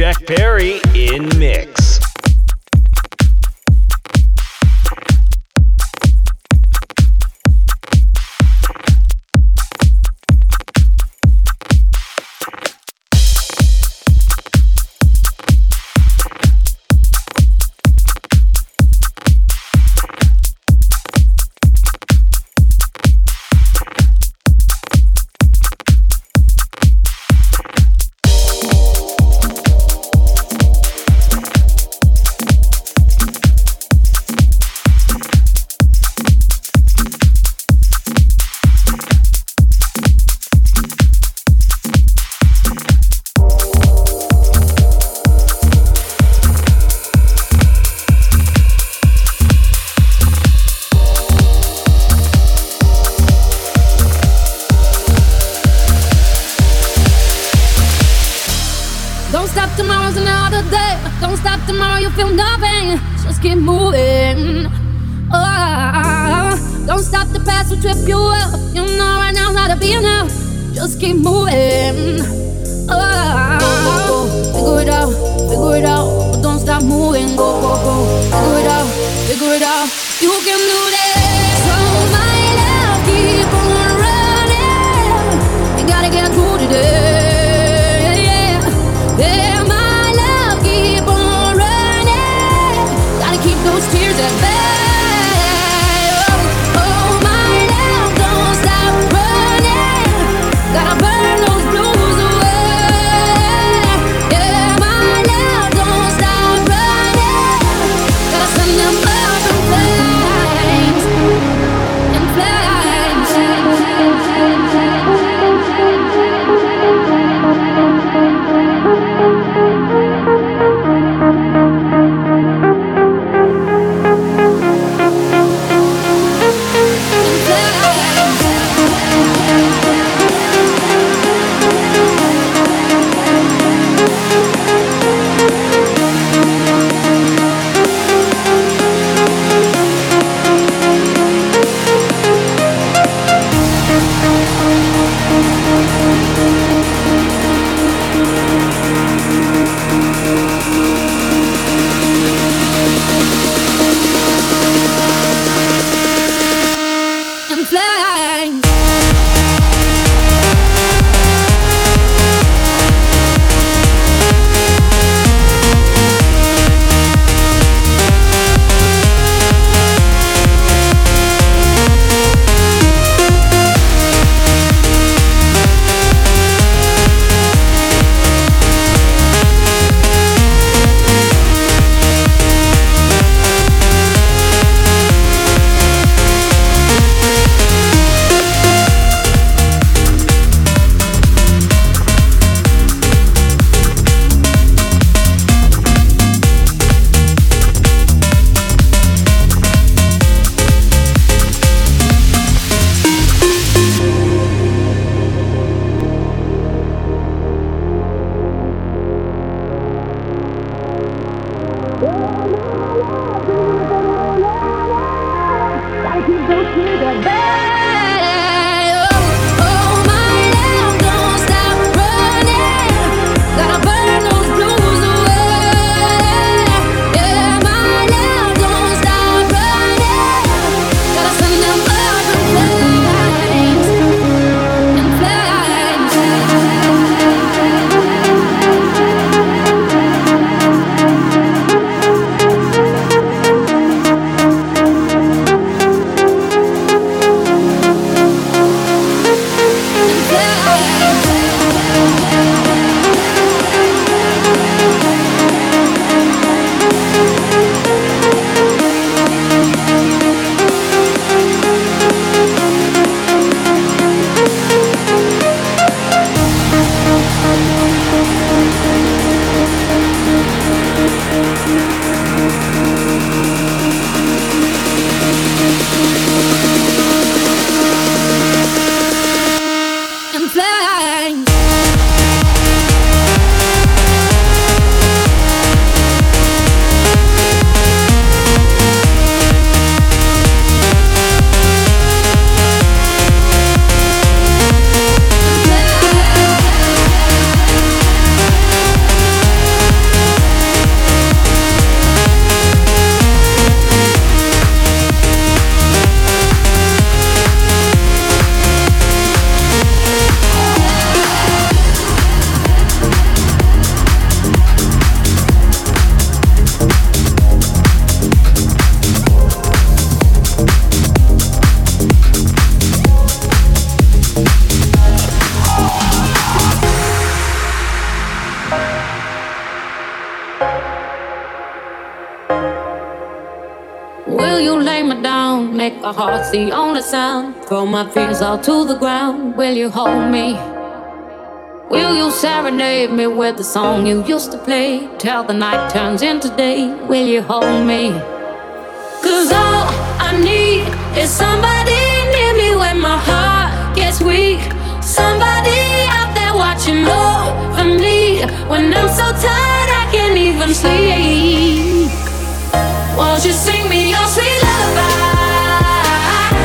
Jack Perry in mix. sound, make our hearts the only sound. Throw my fears all to the ground. Will you hold me? Will you serenade me with the song you used to play? Till the night turns into day, will you hold me? Cause all I need is somebody near me when my heart gets weak. Somebody out there watching over me when I'm so tired I can't even sleep. Won't you sing me your sweet lullaby?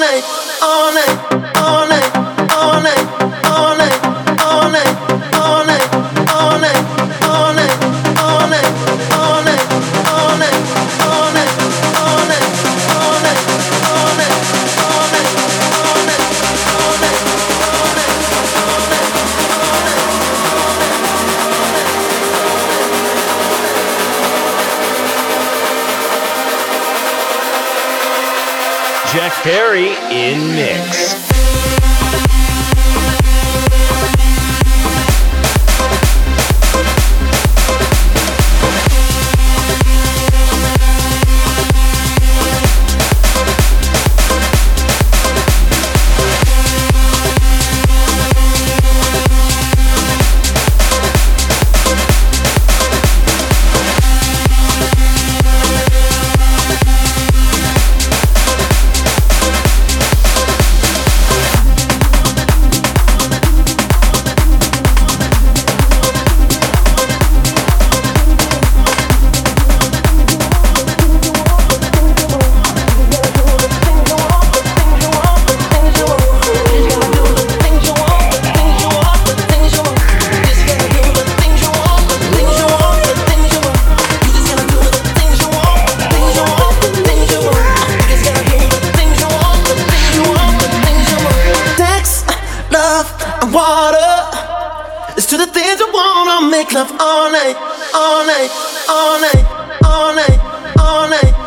night. wanna make love all night, all night, all night, all night, all night. All night.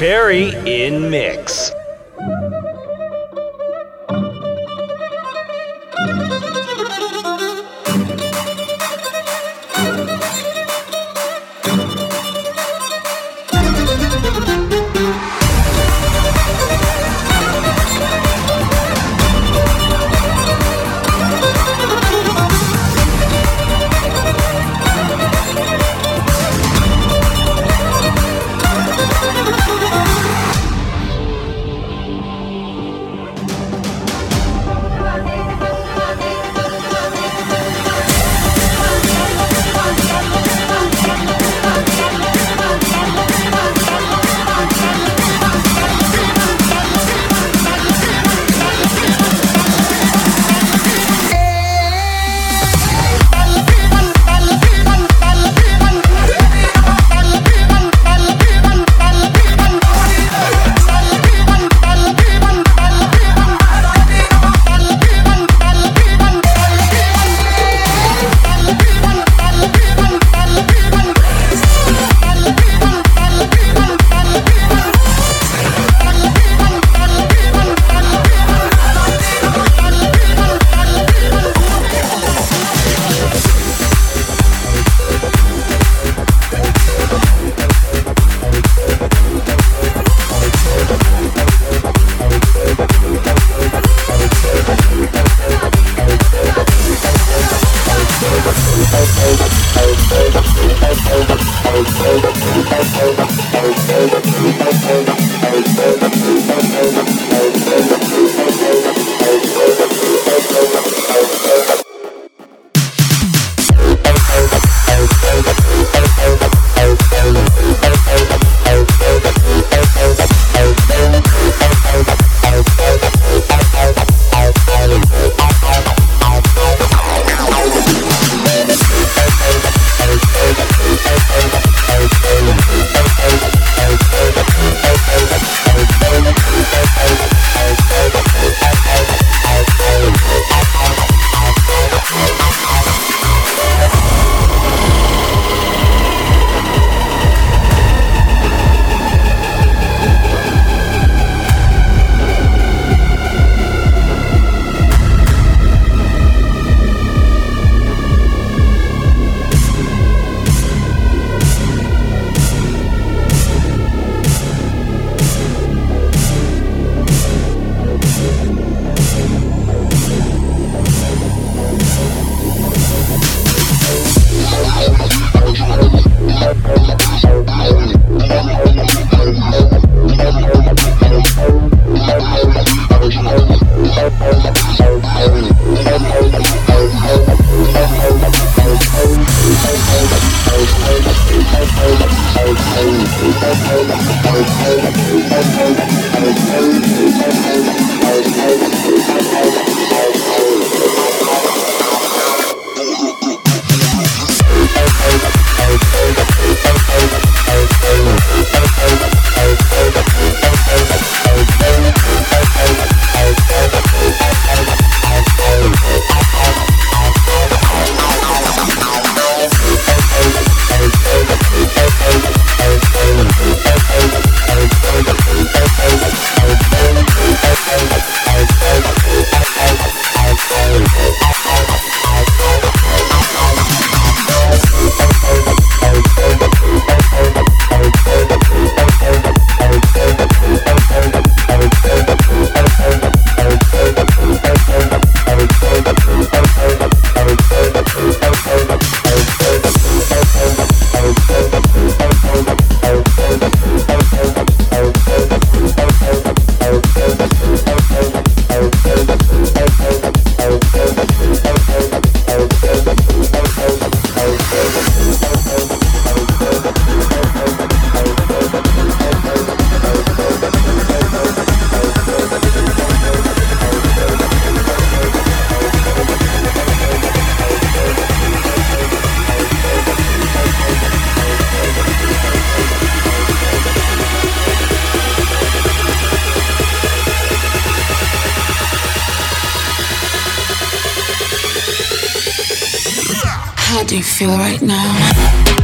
Jack How do you feel right now?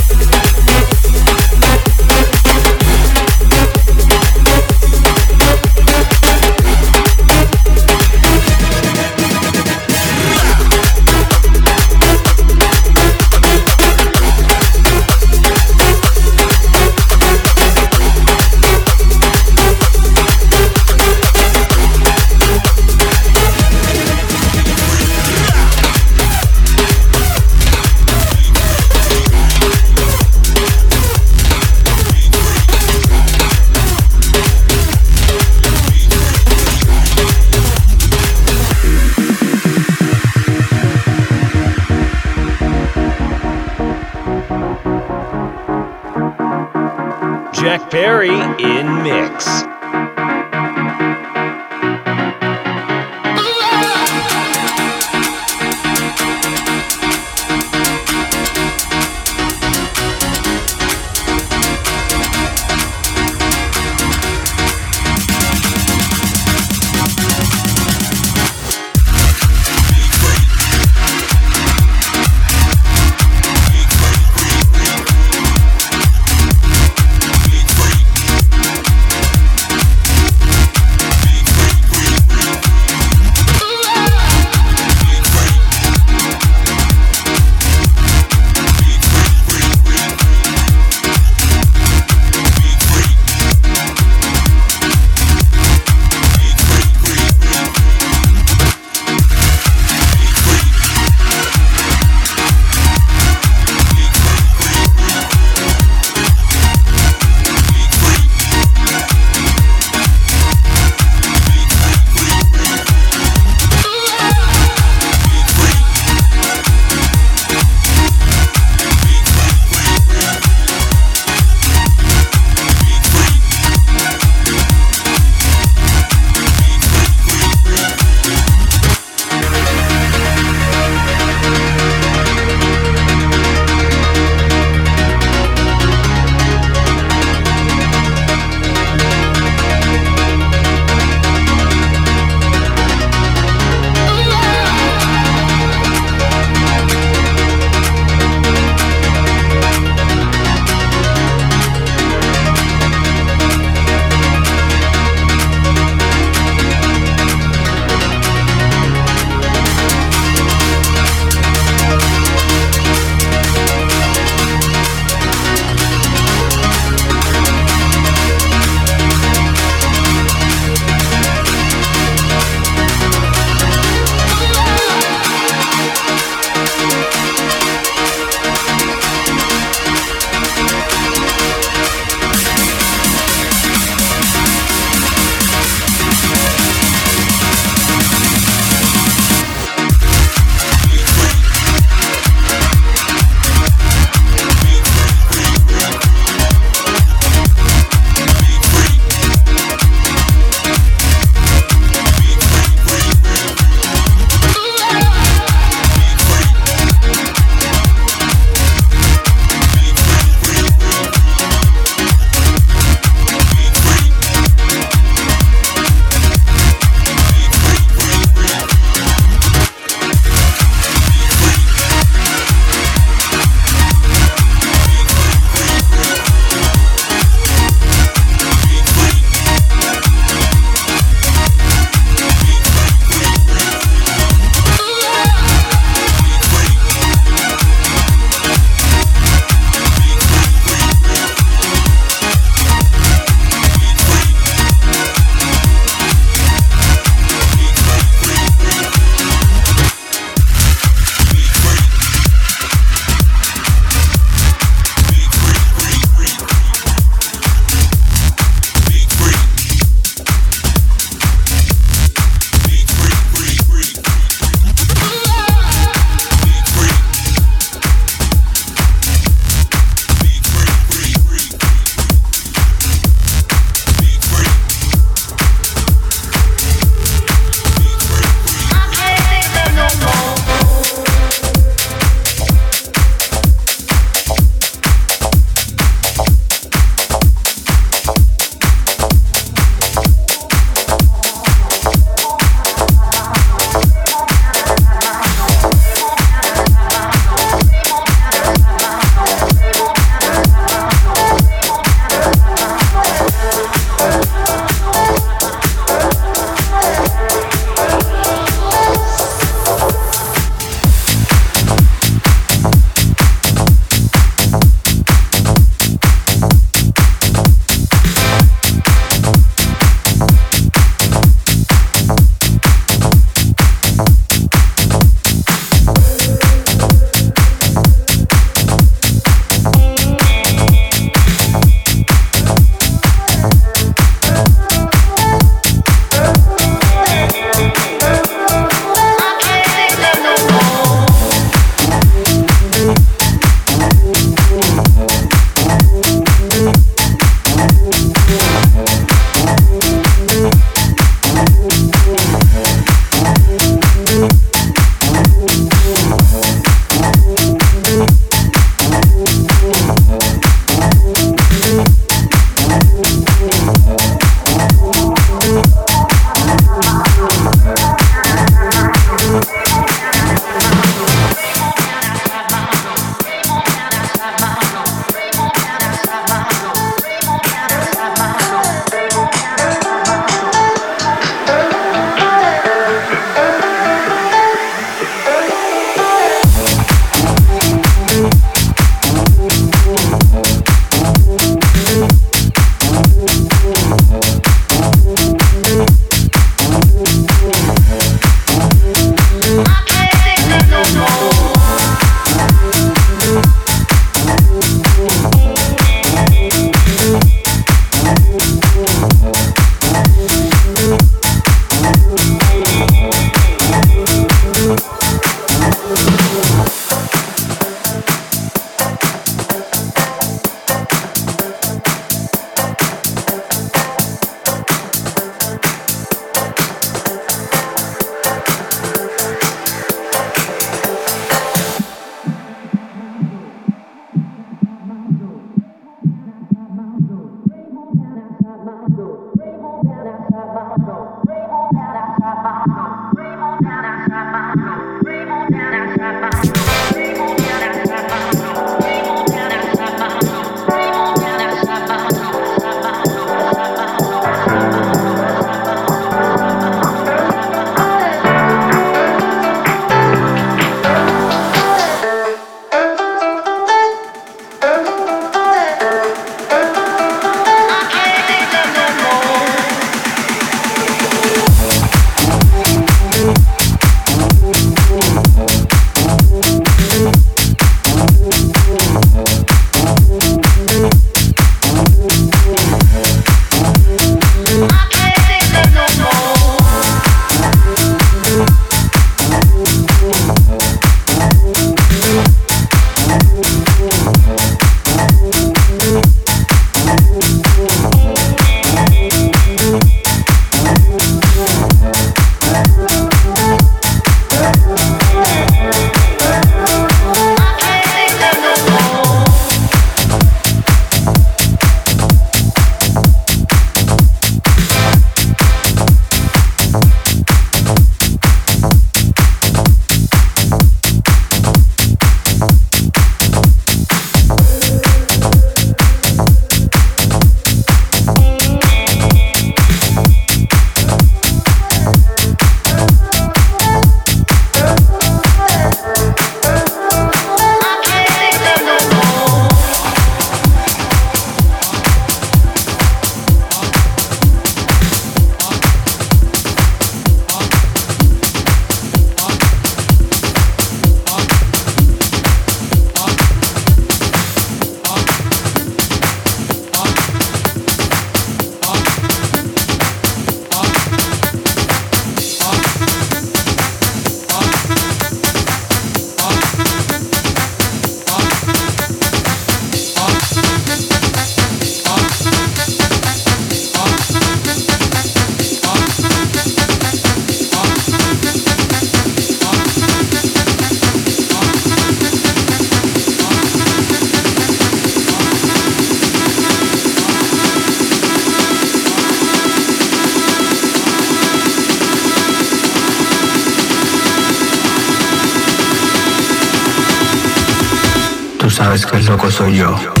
Sabes que el loco soy yo.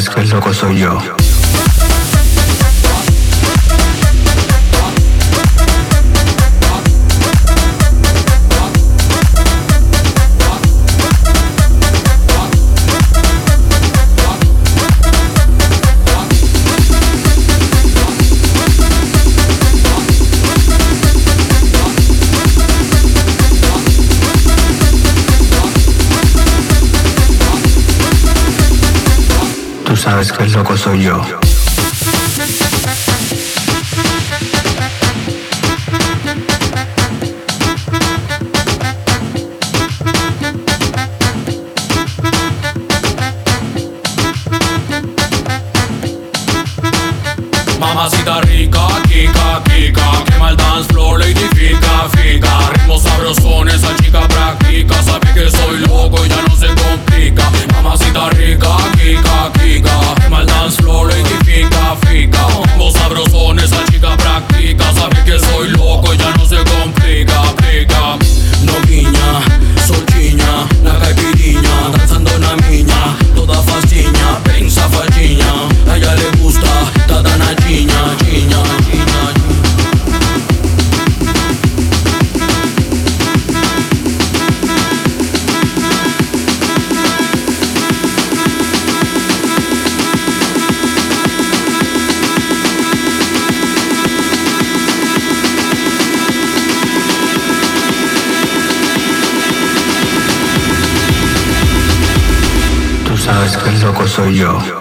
Sabes que el loco soy yo. Sabes que el loco soy yo. Soy yo.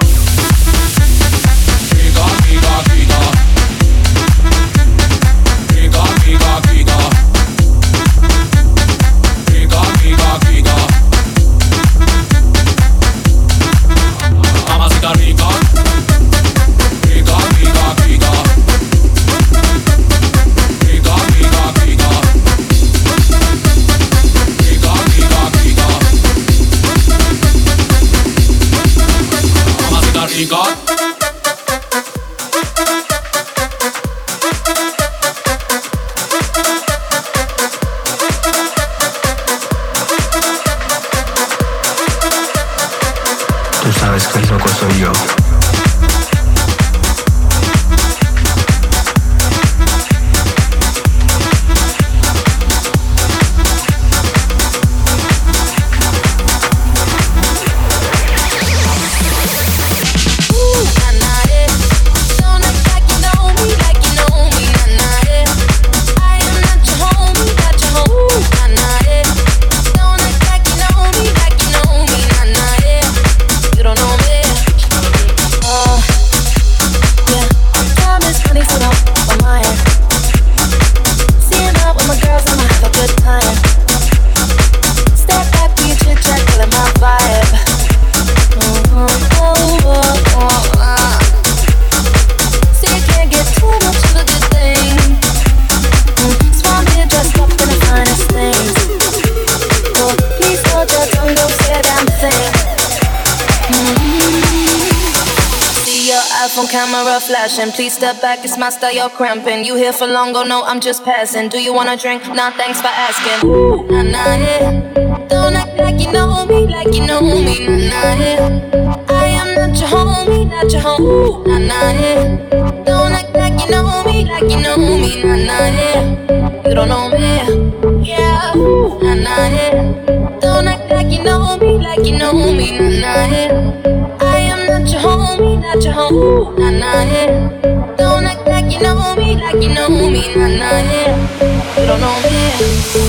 Style, you're cramping. You here for long, go no, I'm just passing. Do you wanna drink? Nah, thanks for asking. Ooh, nah, nah, yeah. Don't act like you know me, like you know me, nah, nah, yeah. I am not your homie, not your home. Ooh, nah, nah, yeah. Don't act like you know me, like you know me, nah, nah, yeah. You don't know me, yeah. Ooh, nah, nah, yeah. Don't act like you know me, like you know me, nah, nah, yeah. I am not your homie, not your home. Ooh, nah, nah, yeah. Know me, like you know me, nah, nah, yeah. You don't know me,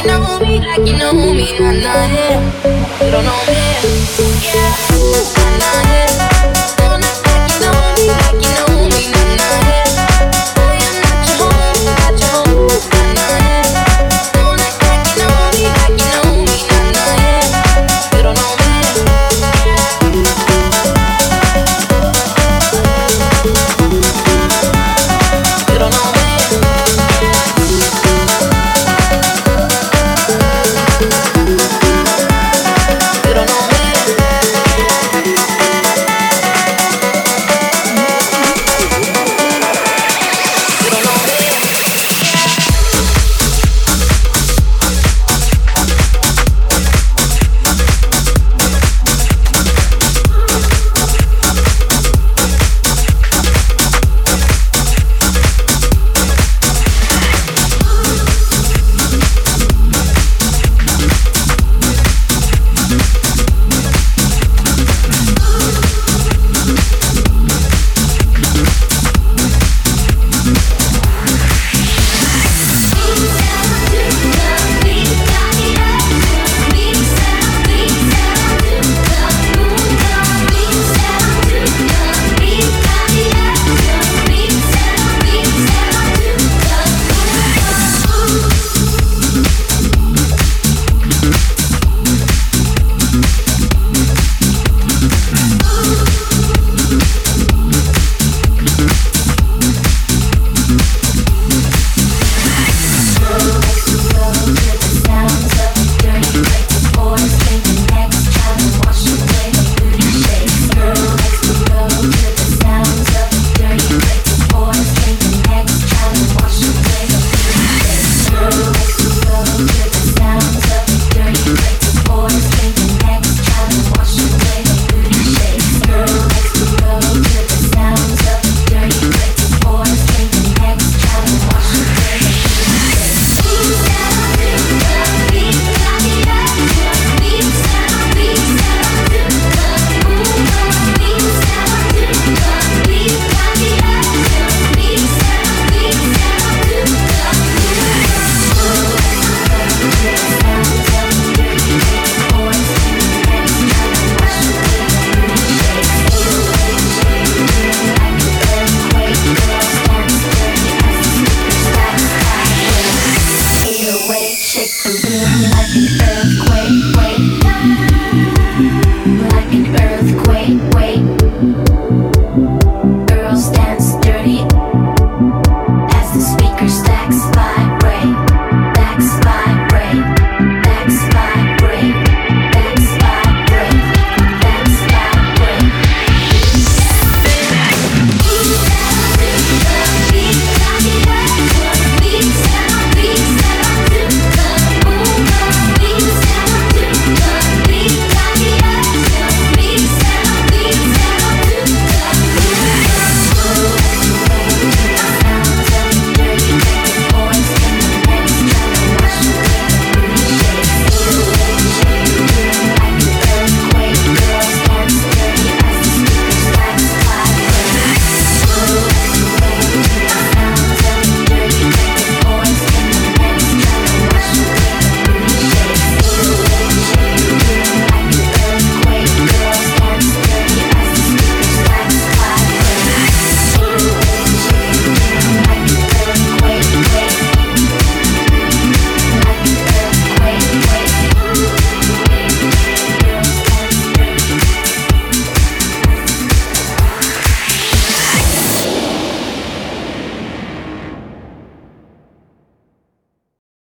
You know me, like you know me, nah, nah, yeah. You don't know me,